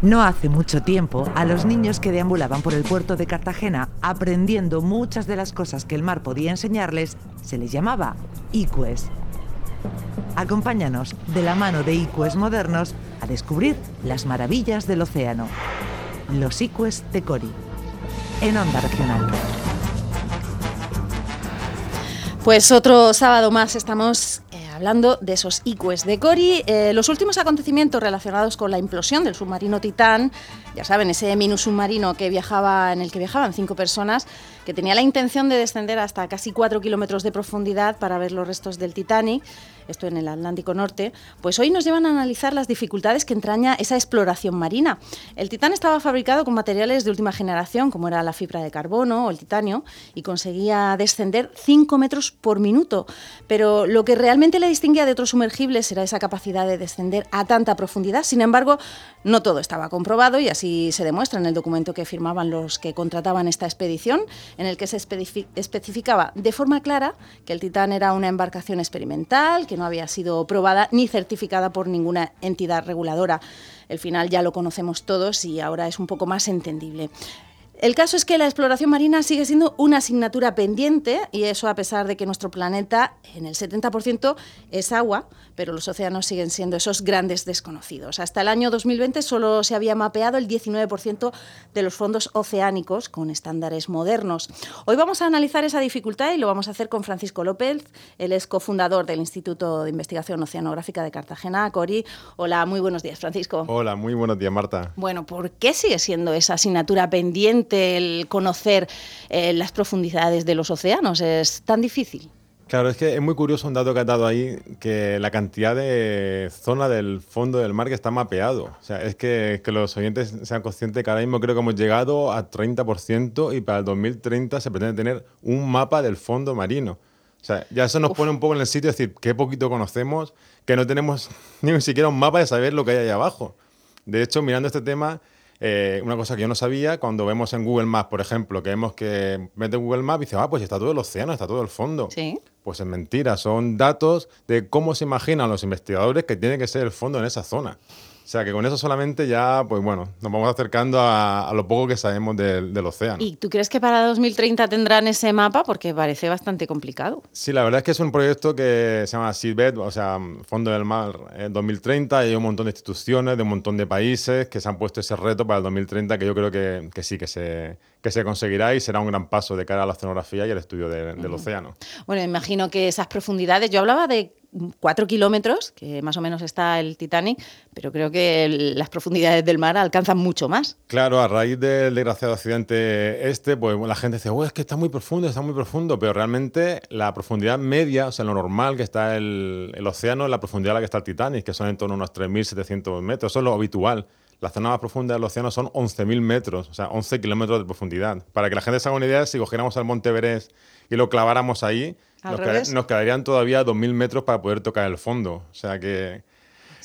No hace mucho tiempo, a los niños que deambulaban por el puerto de Cartagena aprendiendo muchas de las cosas que el mar podía enseñarles, se les llamaba icues. Acompáñanos de la mano de icues modernos a descubrir las maravillas del océano. Los icues de Cori. En Onda Regional. Pues otro sábado más estamos hablando de esos icues de Cori. Eh, los últimos acontecimientos relacionados con la implosión del submarino Titán, ya saben, ese minus submarino que viajaba, en el que viajaban cinco personas, que tenía la intención de descender hasta casi cuatro kilómetros de profundidad para ver los restos del Titanic esto en el Atlántico Norte, pues hoy nos llevan a analizar las dificultades que entraña esa exploración marina. El Titán estaba fabricado con materiales de última generación, como era la fibra de carbono o el titanio, y conseguía descender 5 metros por minuto. Pero lo que realmente le distinguía de otros sumergibles era esa capacidad de descender a tanta profundidad. Sin embargo, no todo estaba comprobado y así se demuestra en el documento que firmaban los que contrataban esta expedición, en el que se especificaba de forma clara que el Titán era una embarcación experimental, que no había sido probada ni certificada por ninguna entidad reguladora. El final ya lo conocemos todos y ahora es un poco más entendible. El caso es que la exploración marina sigue siendo una asignatura pendiente y eso a pesar de que nuestro planeta en el 70% es agua, pero los océanos siguen siendo esos grandes desconocidos. Hasta el año 2020 solo se había mapeado el 19% de los fondos oceánicos con estándares modernos. Hoy vamos a analizar esa dificultad y lo vamos a hacer con Francisco López, el es cofundador del Instituto de Investigación Oceanográfica de Cartagena, CORI. Hola, muy buenos días, Francisco. Hola, muy buenos días, Marta. Bueno, ¿por qué sigue siendo esa asignatura pendiente? El conocer eh, las profundidades de los océanos? ¿Es tan difícil? Claro, es que es muy curioso un dato que has dado ahí, que la cantidad de zona del fondo del mar que está mapeado. O sea, es que, que los oyentes sean conscientes que ahora mismo creo que hemos llegado a 30% y para el 2030 se pretende tener un mapa del fondo marino. O sea, ya eso nos pone un poco en el sitio, es decir, qué poquito conocemos, que no tenemos ni siquiera un mapa de saber lo que hay ahí abajo. De hecho, mirando este tema, eh, una cosa que yo no sabía, cuando vemos en Google Maps, por ejemplo, que vemos que mete Google Maps y dice, ah, pues está todo el océano, está todo el fondo. Sí. Pues es mentira, son datos de cómo se imaginan los investigadores que tiene que ser el fondo en esa zona. O sea que con eso solamente ya, pues bueno, nos vamos acercando a, lo poco que sabemos del, océano. ¿Y tú crees que para 2030 tendrán ese mapa? Porque parece bastante complicado. Sí, la verdad es que es un proyecto que se llama Seedbed, o sea, Fondo del Mar en 2030. Y hay un montón de instituciones de un montón de países que se han puesto ese reto para el 2030 que yo creo que, que sí, que se, que se conseguirá y será un gran paso de cara a la oceanografía y el estudio del océano. Bueno, imagino que esas profundidades, yo hablaba de cuatro kilómetros, que más o menos está el Titanic, pero creo que las profundidades del mar alcanzan mucho más. Claro, a raíz del desgraciado accidente este, pues la gente dice, oh, es que está muy profundo, está muy profundo, pero realmente la profundidad media, o sea, lo normal que está el, océano la profundidad a la que está el Titanic, que son en torno a unos 3.700 metros, eso es lo habitual. La zona más profunda del océano son 11.000 metros, o sea, 11 kilómetros de profundidad. Para que la gente se haga una idea, si cogiéramos al Monte Everest y lo claváramos ahí, nos, nos, quedarían todavía 2.000 metros para poder tocar el fondo. O sea que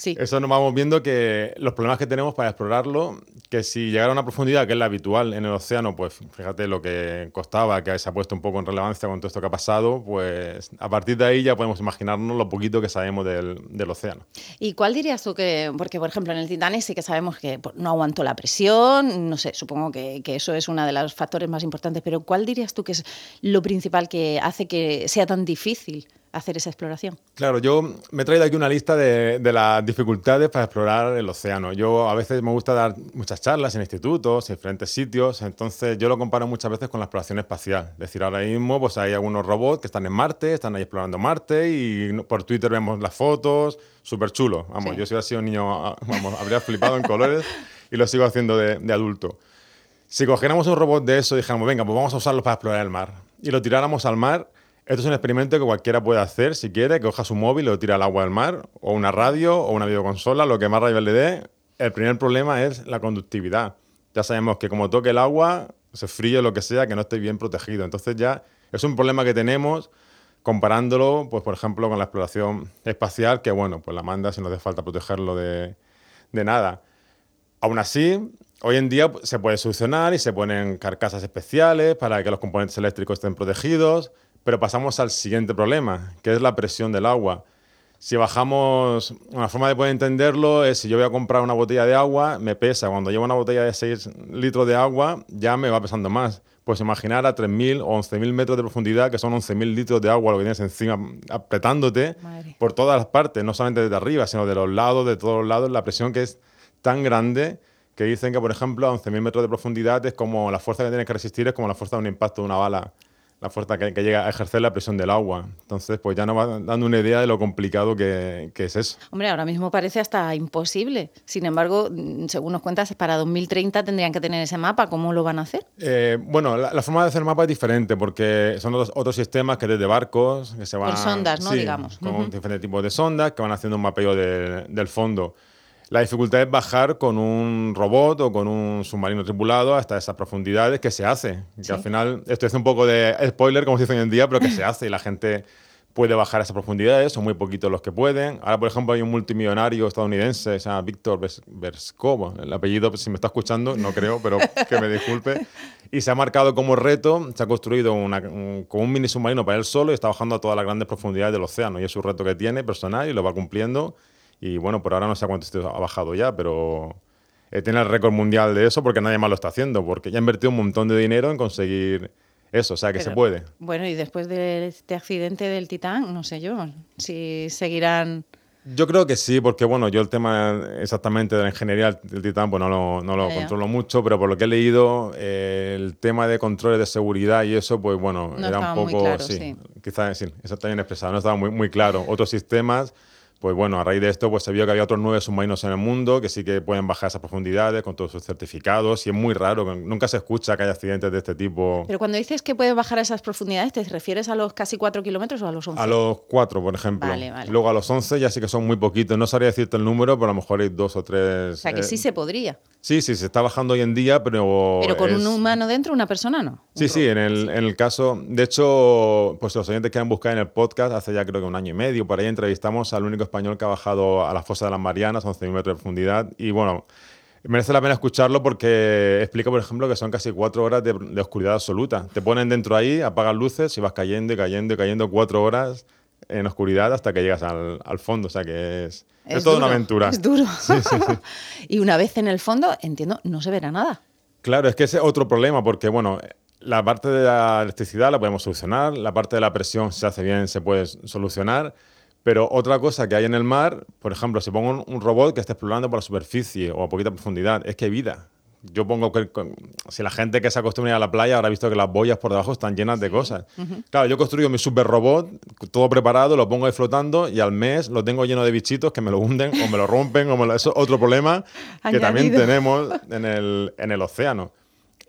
eso nos vamos viendo que los problemas que tenemos para explorarlo, que si llegara a una profundidad que es la habitual en el océano, pues fíjate lo que costaba, que se ha puesto un poco en relevancia con todo esto que ha pasado, pues a partir de ahí ya podemos imaginarnos lo poquito que sabemos del, océano. ¿Y cuál dirías tú que, porque por ejemplo en el Titanic sí que sabemos que no aguantó la presión, no sé, supongo que, que eso es uno de los factores más importantes, pero ¿cuál dirías tú que es lo principal que hace que sea tan difícil? Hacer esa exploración. Claro, yo me he traído aquí una lista de, las dificultades para explorar el océano. Yo a veces me gusta dar muchas charlas en institutos, en diferentes sitios, entonces yo lo comparo muchas veces con la exploración espacial. Es decir, ahora mismo pues hay algunos robots que están en Marte, están ahí explorando Marte y por Twitter vemos las fotos, súper chulo. Vamos, yo si hubiera sido un niño, ah, vamos, habría flipado en colores y lo sigo haciendo de, de adulto. Si cogiéramos un robot de eso y dijéramos, venga, pues vamos a usarlo para explorar el mar, y lo tiráramos al mar, esto es un experimento que cualquiera puede hacer si quiere, que coja su móvil lo tira al agua del mar, o una radio, o una videoconsola, lo que más rayo le dé. El primer problema es la conductividad. Ya sabemos que como toque el agua, se fríe lo que sea, que no esté bien protegido. Entonces ya es un problema que tenemos comparándolo, pues por ejemplo, con la exploración espacial, que bueno, pues la manda si no hace falta protegerlo de, de nada. Aún así, hoy en día se puede solucionar y se ponen carcasas especiales para que los componentes eléctricos estén protegidos, pero pasamos al siguiente problema, que es la presión del agua. Si bajamos, una forma de poder entenderlo es si yo voy a comprar una botella de agua, me pesa. Cuando llevo una botella de 6 litros de agua, ya me va pesando más. Pues imaginar a 3.000 o 11.000 metros de profundidad, que son 11.000 litros de agua lo que tienes encima apretándote por todas las partes, no solamente desde arriba, sino de los lados, de todos los lados, la presión que es tan grande que dicen que, por ejemplo, a 11.000 metros de profundidad es como la fuerza que tienes que resistir es como la fuerza de un impacto de una bala la fuerza que, llega a ejercer la presión del agua. Entonces, pues ya nos va dando una idea de lo complicado que, es eso. Hombre, ahora mismo parece hasta imposible. Sin embargo, según nos cuentas, para 2030 tendrían que tener ese mapa. ¿Cómo lo van a hacer? Eh, bueno, la, forma de hacer el mapa es diferente porque son otros, sistemas que desde barcos que se van... Con sondas, ¿no? Digamos. Con diferentes tipos de sondas que van haciendo un mapeo del fondo. La dificultad es bajar con un robot o con un submarino tripulado hasta esas profundidades que se hace. Que al final, esto es un poco de spoiler, como se dice hoy en día, pero que se hace y la gente puede bajar a esas profundidades, son muy poquitos los que pueden. Ahora, por ejemplo, hay un multimillonario estadounidense, se llama Víctor Verskov, el apellido, si me está escuchando, no creo, pero que me disculpe. Y se ha marcado como reto, se ha construido una, un, con un mini submarino para él solo y está bajando a todas las grandes profundidades del océano. Y es un reto que tiene personal y lo va cumpliendo y bueno, por ahora no sé cuánto ha bajado ya, pero eh, tiene el récord mundial de eso porque nadie más lo está haciendo, porque ya ha invertido un montón de dinero en conseguir eso, o sea que se puede. Bueno, y después de este accidente del Titán, no sé yo, si seguirán... Yo creo que sí, porque bueno, yo el tema exactamente de la ingeniería del Titán pues no lo, no lo controlo mucho, pero por lo que he leído, eh, el tema de controles de seguridad y eso, pues bueno, era un poco, sí, sí, quizás sí, eso está bien expresado, no estaba muy, muy claro. Otros sistemas pues bueno, a raíz de esto pues se vio que había otros nueve submarinos en el mundo que sí que pueden bajar esas profundidades con todos sus certificados y es muy raro, nunca se escucha que haya accidentes de este tipo. Pero cuando dices que pueden bajar a esas profundidades, ¿te refieres a los casi cuatro kilómetros o a los 11? A los cuatro, por ejemplo. Luego a los 11 ya sí que son muy poquitos, no sabría decirte el número, pero a lo mejor hay dos o tres. O sea que sí eh, se podría. Sí, sí, se está bajando hoy en día, pero... Pero con un humano dentro, una persona no. Sí, sí, en el, en el, caso... De hecho, pues los oyentes que han buscado en el podcast, hace ya creo que un año y medio, por ahí entrevistamos al único español que ha bajado a la fosa de las Marianas, 11.000 metros de profundidad. Y bueno, merece la pena escucharlo porque explica, por ejemplo, que son casi cuatro horas de, oscuridad absoluta. Te ponen dentro ahí, apagan luces y vas cayendo y cayendo y cayendo cuatro horas en oscuridad hasta que llegas al, al fondo. O sea que es, es, toda una aventura. Es duro. y una vez en el fondo, entiendo, no se verá nada. Claro, es que ese es otro problema porque, bueno, la parte de la electricidad la podemos solucionar, la parte de la presión, si se hace bien, se puede solucionar pero otra cosa que hay en el mar, por ejemplo, si pongo un, robot que esté explorando por la superficie o a poquita profundidad, es que hay vida. Yo pongo que si la gente que se acostumbra a la playa habrá visto que las boyas por debajo están llenas de cosas. Claro, yo construyo mi super robot, todo preparado, lo pongo ahí flotando y al mes lo tengo lleno de bichitos que me lo hunden o me lo rompen o me lo, eso es otro problema que también tenemos en el, en el océano.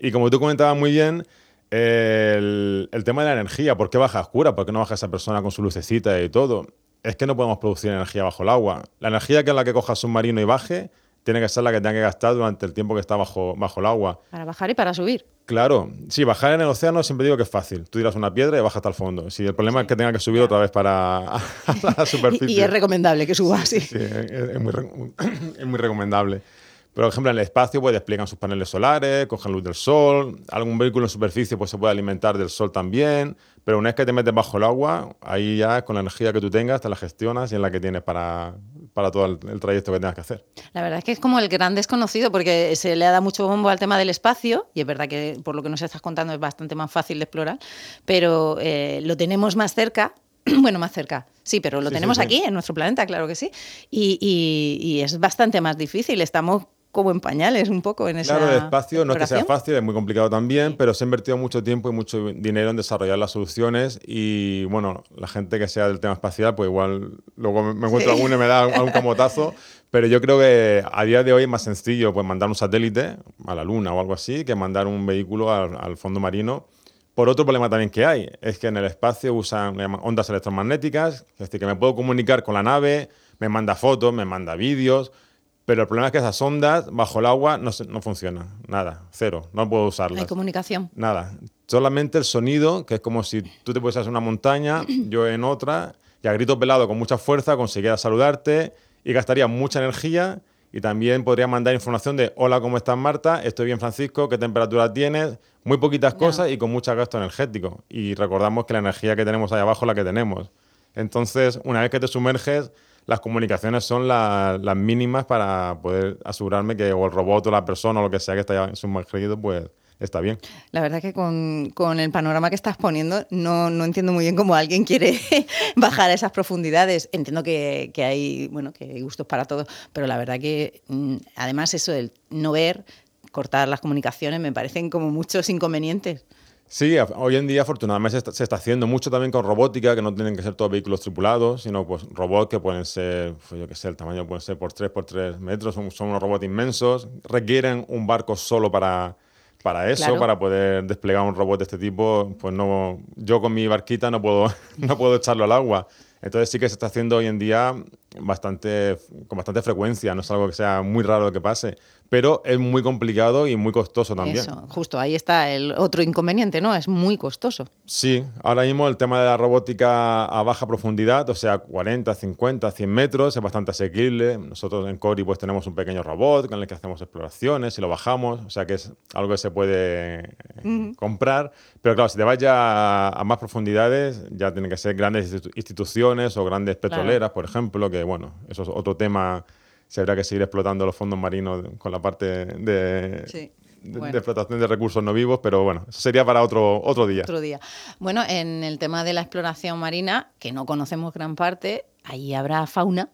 Y como tú comentabas muy bien, el, el, tema de la energía, ¿por qué baja oscura? ¿Por qué no baja esa persona con su lucecita y todo? Es que no podemos producir energía bajo el agua. La energía que es la que coja el submarino y baje tiene que ser la que tenga que gastar durante el tiempo que está bajo, bajo el agua. Para bajar y para subir. Claro, sí, bajar en el océano siempre digo que es fácil. Tú tiras una piedra y bajas hasta el fondo. Si el problema es que tenga que subir otra vez para la superficie. Y, es recomendable que suba, sí. sí es, muy, es muy recomendable. Pero, por ejemplo, en el espacio pues, despliegan sus paneles solares, cogen luz del sol, algún vehículo en superficie pues, se puede alimentar del sol también, pero una vez que te metes bajo el agua, ahí ya con la energía que tú tengas, te la gestionas y es la que tienes para, para todo el, trayecto que tengas que hacer. La verdad es que es como el gran desconocido, porque se le ha dado mucho bombo al tema del espacio, y es verdad que por lo que nos estás contando es bastante más fácil de explorar, pero eh, lo tenemos más cerca, bueno, más cerca, sí, pero lo tenemos aquí, en nuestro planeta, claro que sí. Y, y, es bastante más difícil. Estamos como en pañales un poco en esa Claro, el espacio no es que sea fácil, es muy complicado también, pero se ha invertido mucho tiempo y mucho dinero en desarrollar las soluciones y bueno, la gente que sea del tema espacial, pues igual luego me encuentro alguno y me da algún camotazo, pero yo creo que a día de hoy es más sencillo pues mandar un satélite a la luna o algo así que mandar un vehículo al, fondo marino. Por otro problema también que hay, es que en el espacio usan ondas electromagnéticas, es decir, que me puedo comunicar con la nave, me manda fotos, me manda vídeos, pero el problema es que esas ondas bajo el agua no, no funcionan. Nada, cero. No puedo usarlas. No hay comunicación. Nada. Solamente el sonido, que es como si tú te pusieras en una montaña, yo en otra, y a grito pelado con mucha fuerza consiguiera saludarte y gastaría mucha energía y también podría mandar información de hola, ¿cómo estás Marta? Estoy bien Francisco, ¿qué temperatura tienes? Muy poquitas cosas y con mucho gasto energético. Y recordamos que la energía que tenemos ahí abajo es la que tenemos. Entonces, una vez que te sumerges, las comunicaciones son las mínimas para poder asegurarme que o el robot o la persona o lo que sea que está sumergido, pues está bien. La verdad que con, el panorama que estás poniendo no, entiendo muy bien cómo alguien quiere bajar a esas profundidades. Entiendo que, hay, bueno, que hay gustos para todos, pero la verdad que mm, además eso del no ver, cortar las comunicaciones, me parecen como muchos inconvenientes. Sí, hoy en día afortunadamente se está, haciendo mucho también con robótica, que no tienen que ser todos vehículos tripulados, sino pues robots que pueden ser, pues yo qué sé, el tamaño puede ser por 3 por 3 metros, son, son unos robots inmensos, requieren un barco solo para, para eso, para poder desplegar un robot de este tipo, pues no, yo con mi barquita no puedo, no puedo echarlo al agua. Entonces sí que se está haciendo hoy en día bastante, con bastante frecuencia, no es algo que sea muy raro que pase pero es muy complicado y muy costoso también. Eso, justo, ahí está el otro inconveniente, ¿no? Es muy costoso. Sí, ahora mismo el tema de la robótica a baja profundidad, o sea, 40, 50, 100 metros, es bastante asequible. Nosotros en Cori pues tenemos un pequeño robot con el que hacemos exploraciones y lo bajamos, o sea que es algo que se puede comprar, pero claro, si te vas ya a, más profundidades, ya tienen que ser grandes instituciones o grandes petroleras, por ejemplo, que bueno, eso es otro tema se habrá que seguir explotando los fondos marinos con la parte de, explotación de recursos no vivos, pero bueno, eso sería para otro, otro día. Otro día. Bueno, en el tema de la exploración marina, que no conocemos gran parte, ahí habrá fauna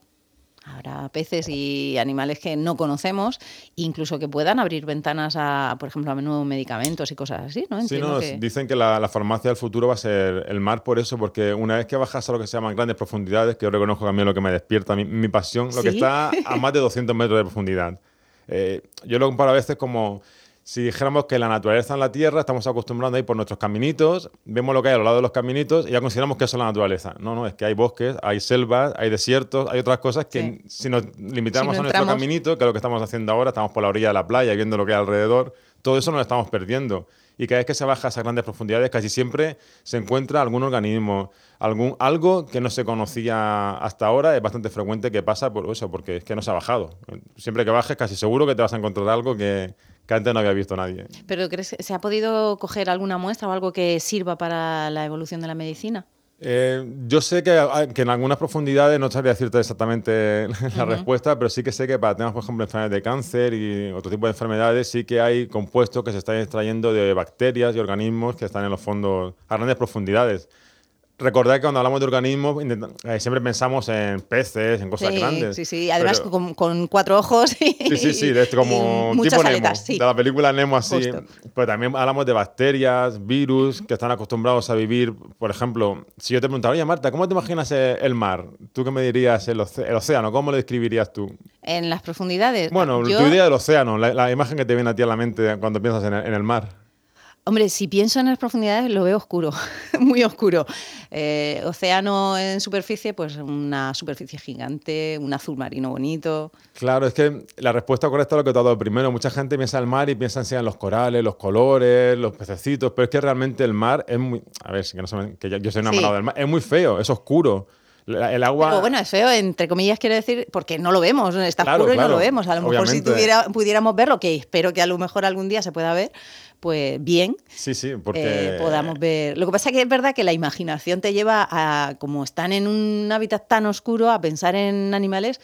Habrá peces y animales que no conocemos, incluso que puedan abrir ventanas a, por ejemplo, a nuevos medicamentos y cosas así, ¿no? sí, no, dicen que la, farmacia del futuro va a ser el mar por eso, porque una vez que bajas a lo que se llaman grandes profundidades, que yo reconozco también lo que me despierta mi, pasión, lo que está a más de 200 metros de profundidad. Eh, yo lo comparo a veces como si dijéramos que la naturaleza en la Tierra estamos acostumbrando a ir por nuestros caminitos, vemos lo que hay a lo lado de los caminitos y ya consideramos que eso es la naturaleza. No, no, es que hay bosques, hay selvas, hay desiertos, hay otras cosas que si nos limitamos a nuestro caminito, que es lo que estamos haciendo ahora, estamos por la orilla de la playa viendo lo que hay alrededor, todo eso nos lo estamos perdiendo. Y cada vez que se baja a esas grandes profundidades, casi siempre se encuentra algún organismo, algún, algo que no se conocía hasta ahora. Es bastante frecuente que pasa por eso, porque es que no se ha bajado. Siempre que bajes, casi seguro que te vas a encontrar algo que, que antes no había visto nadie. ¿Pero crees que se ha podido coger alguna muestra o algo que sirva para la evolución de la medicina? Eh, yo sé que, ah, que, en algunas profundidades, no sabría decirte exactamente la respuesta, pero sí que sé que para temas, por ejemplo, enfermedades de cáncer y otro tipo de enfermedades, sí que hay compuestos que se están extrayendo de bacterias y organismos que están en los fondos a grandes profundidades. Recordad que cuando hablamos de organismos eh, siempre pensamos en peces, en cosas grandes. Sí, sí, además con, cuatro ojos y, sí, sí, sí, de como tipo Nemo, de la película Nemo así. Pero también hablamos de bacterias, virus que están acostumbrados a vivir. Por ejemplo, si yo te preguntara, oye Marta, ¿cómo te imaginas el mar? ¿Tú qué me dirías el, océano? ¿Cómo lo describirías tú? En las profundidades. Bueno, tu idea del océano, la, imagen que te viene a ti a la mente cuando piensas en en el mar. Hombre, si pienso en las profundidades lo veo oscuro, muy oscuro. Eh, océano en superficie, pues una superficie gigante, un azul marino bonito. Claro, es que la respuesta correcta es lo que te ha dado primero. Mucha gente piensa en el mar y piensa en los corales, los colores, los pececitos, pero es que realmente el mar es muy... A ver, que, no que yo soy enamorado del mar. Es muy feo, es oscuro. El agua... bueno, es feo, entre comillas, quiero decir, porque no lo vemos, está oscuro y no lo vemos. A lo mejor si tuviera, pudiéramos verlo, que espero que a lo mejor algún día se pueda ver, pues bien, sí, sí, porque... Eh, podamos ver. Lo que pasa es que es verdad que la imaginación te lleva a, como están en un hábitat tan oscuro, a pensar en animales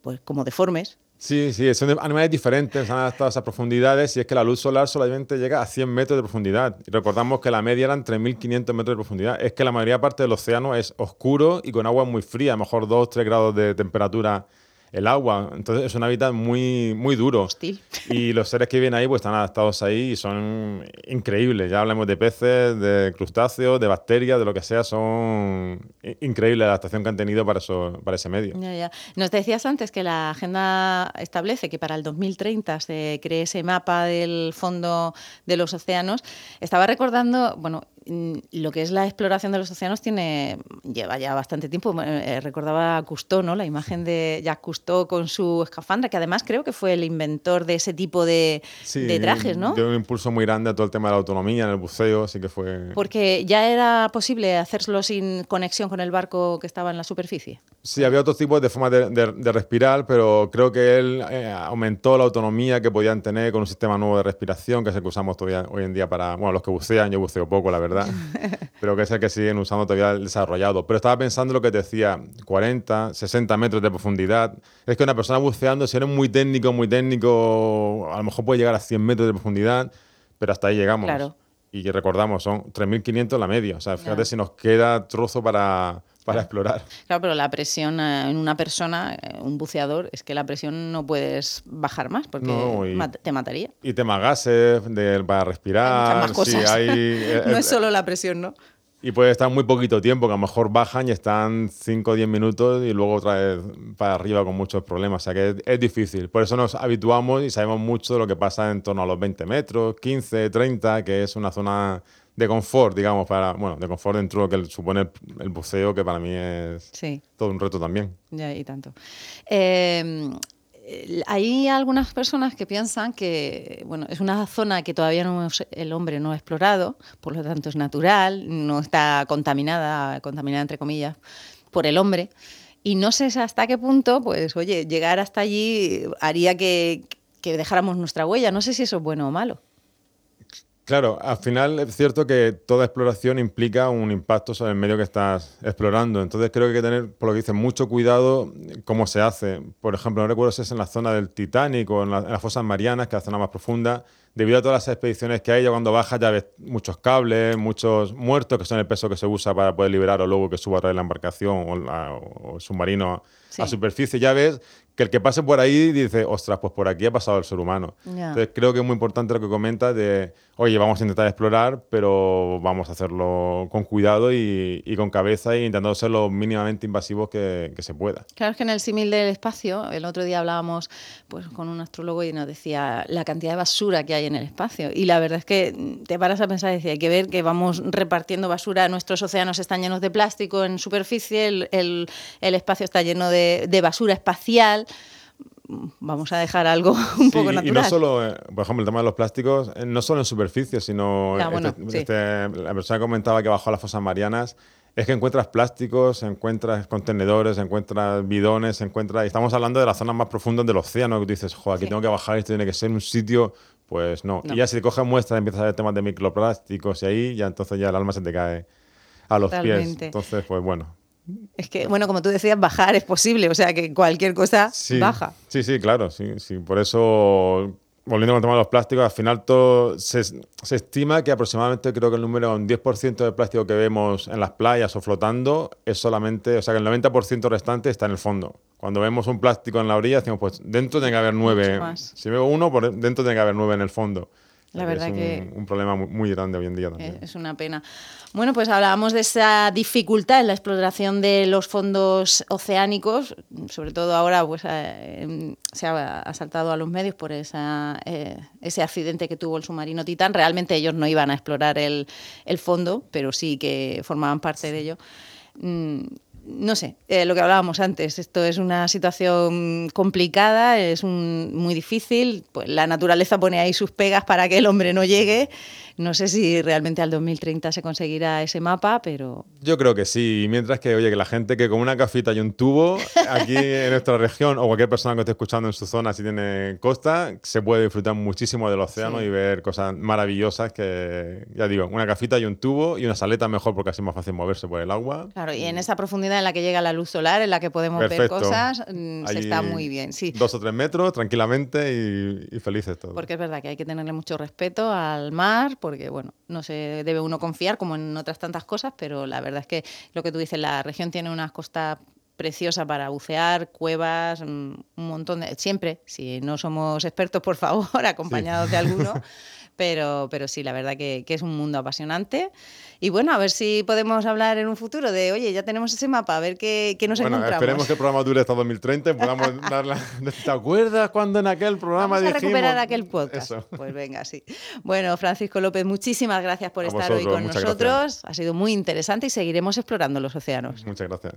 pues como deformes. Sí, sí, son animales diferentes, han adaptado a esas profundidades y es que la luz solar solamente llega a 100 metros de profundidad. Y recordamos que la media eran 3.500 metros de profundidad. Es que la mayoría parte del océano es oscuro y con agua muy fría, a lo mejor 2-3 grados de temperatura el agua. Entonces es un hábitat muy, muy duro. Hostil. Y los seres que viven ahí pues están adaptados ahí y son increíbles. Ya hablamos de peces, de crustáceos, de bacterias, de lo que sea. Son increíbles la adaptación que han tenido para, eso, para ese medio. Ya, ya. Nos decías antes que la agenda establece que para el 2030 se cree ese mapa del fondo de los océanos. Estaba recordando, bueno, lo que es la exploración de los océanos tiene lleva ya bastante tiempo. Eh, recordaba a Cousteau, ¿no? La imagen de Jacques Cousteau con su escafandra, que además creo que fue el inventor de ese tipo de, trajes, ¿no? Dio un impulso muy grande a todo el tema de la autonomía en el buceo, así que fue... Porque ya era posible hacerlo sin conexión con el barco que estaba en la superficie. Sí, había otros tipos de formas de, respirar, pero creo que él eh, aumentó la autonomía que podían tener con un sistema nuevo de respiración, que es el que usamos todavía hoy en día para, bueno, los que bucean, yo buceo poco, la verdad verdad. Pero que es el que siguen usando todavía el desarrollado. Pero estaba pensando lo que te decía, 40, 60 metros de profundidad. Es que una persona buceando, si eres muy técnico, muy técnico, a lo mejor puede llegar a 100 metros de profundidad, pero hasta ahí llegamos. Claro. Y recordamos, son 3.500 la media. O sea, fíjate si nos queda trozo para, para explorar. Claro, pero la presión eh, en una persona, eh, un buceador, es que la presión no puedes bajar más porque No, y- mat- te mataría. Y temas gases de, para respirar. Hay más sí, cosas. hay, eh, no eh, es solo la presión, ¿no? Y puede estar muy poquito tiempo, que a lo mejor bajan y están 5 o 10 minutos y luego otra vez para arriba con muchos problemas. O sea que es, es difícil. Por eso nos habituamos y sabemos mucho de lo que pasa en torno a los 20 metros, 15, 30, que es una zona de confort, digamos, para, bueno, de confort dentro de lo que supone el, el buceo, que para mí es Sí. todo un reto también. Ya, y tanto. Eh, el- hay algunas personas que piensan que bueno, es una zona que todavía no hemos- el hombre no ha explorado, por lo tanto es natural, no está contaminada, contaminada entre comillas, por el hombre. Y no sé hasta qué punto, pues, oye, llegar hasta allí haría que, que dejáramos nuestra huella. No sé si eso es bueno o malo. Claro, al final es cierto que toda exploración implica un impacto sobre el medio que estás explorando. Entonces creo que hay que tener, por lo que dicen, mucho cuidado cómo se hace. Por ejemplo, no recuerdo si es en la zona del Titanic o en, la- en las fosas marianas, que es la zona más profunda. Debido a todas las expediciones que hay, ya cuando bajas ya ves muchos cables, muchos muertos, que son el peso que se usa para poder liberar o luego que suba a través de la embarcación o, la- o el submarino Sí. a superficie. Ya ves que el que pase por ahí dice, ostras, pues por aquí ha pasado el ser humano. Ya. Entonces creo que es muy importante lo que comentas de, oye, vamos a intentar explorar, pero vamos a hacerlo con cuidado y, y con cabeza e intentando ser lo mínimamente invasivos que, que se pueda. Claro, es que en el símil del espacio, el otro día hablábamos pues, con un astrólogo y nos decía la cantidad de basura que hay en el espacio. Y la verdad es que te paras a pensar y decir, hay que ver que vamos repartiendo basura, nuestros océanos están llenos de plástico en superficie, el, el- el espacio está lleno de, de basura espacial. Vamos a dejar algo un Sí, poco y natural. no solo, eh, por ejemplo, el tema de los plásticos, eh, no solo en superficie, sino Ah, bueno, este- sí. este- la persona que comentaba que bajó a las fosas marianas, es que encuentras plásticos, encuentras contenedores, encuentras bidones, encuentras... Y estamos hablando de las zonas más profundas del océano, que tú dices, joder, aquí Sí. tengo que bajar, esto tiene que ser un sitio... Pues no. No. Y ya si te coges muestras, empiezas a ver temas de microplásticos y ahí ya entonces ya el alma se te cae a los pies. Totalmente. Entonces, pues bueno. Es que, bueno, como tú decías, bajar es posible, o sea que cualquier cosa Sí, baja. Sí, sí, claro, sí, sí. Por eso, volviendo con el tema de los plásticos, al final todo se, se estima que aproximadamente creo que el número, un 10% del plástico que vemos en las playas o flotando es solamente, o sea que el 90% restante está en el fondo. Cuando vemos un plástico en la orilla, decimos, pues dentro tiene que haber nueve. Si veo uno, por dentro tiene que haber nueve en el fondo. La verdad es que- un, problema muy, muy grande hoy en día también. Eh, Es una pena. Bueno, pues hablábamos de esa dificultad en la exploración de los fondos oceánicos, sobre todo ahora pues eh, em, se ha, ha saltado a los medios por esa, eh, ese accidente que tuvo el submarino Titán. Realmente ellos no iban a explorar el, el fondo, pero sí que formaban parte de ello. Mm, no sé, eh, lo que hablábamos antes, esto es una situación complicada, es un- muy difícil, pues la naturaleza pone ahí sus pegas para que el hombre no llegue. No sé si realmente al 2030 se conseguirá ese mapa, pero Yo creo que sí, mientras que, oye, que la gente que con una cafita y un tubo, aquí en nuestra región, o cualquier persona que esté escuchando en su zona, si tiene costa, se puede disfrutar muchísimo del océano Sí. y ver cosas maravillosas que, ya digo, una cafita y un tubo y una saleta mejor porque así es más fácil moverse por el agua. claro, y en esa profundidad en la que llega la luz solar, en la que podemos ver cosas, mm, se está muy bien, sí. Dos o tres metros, tranquilamente y, y felices todos. Porque es verdad que hay que tenerle mucho respeto al mar, porque bueno, no se debe uno confiar como en otras tantas cosas, pero la verdad es que lo que tú dices, la región tiene unas costas preciosas para bucear, cuevas, mm, un montón de... Siempre, si no somos expertos, por favor, acompañados de alguno. Pero, pero sí, la verdad que, que es un mundo apasionante. Y bueno, a ver si podemos hablar en un futuro de, oye, ya tenemos ese mapa, a ver qué, qué nos bueno, encontramos. esperemos que el programa dure hasta 2030 y podamos dar la... ¿Te acuerdas cuando en aquel programa Vamos a dijimos? recuperar aquel podcast. Eso. Pues venga, sí. Bueno, Francisco López, muchísimas gracias por A estar hoy vosotros, con muchas nosotros. Ha sido muy interesante y seguiremos explorando los océanos. Muchas gracias.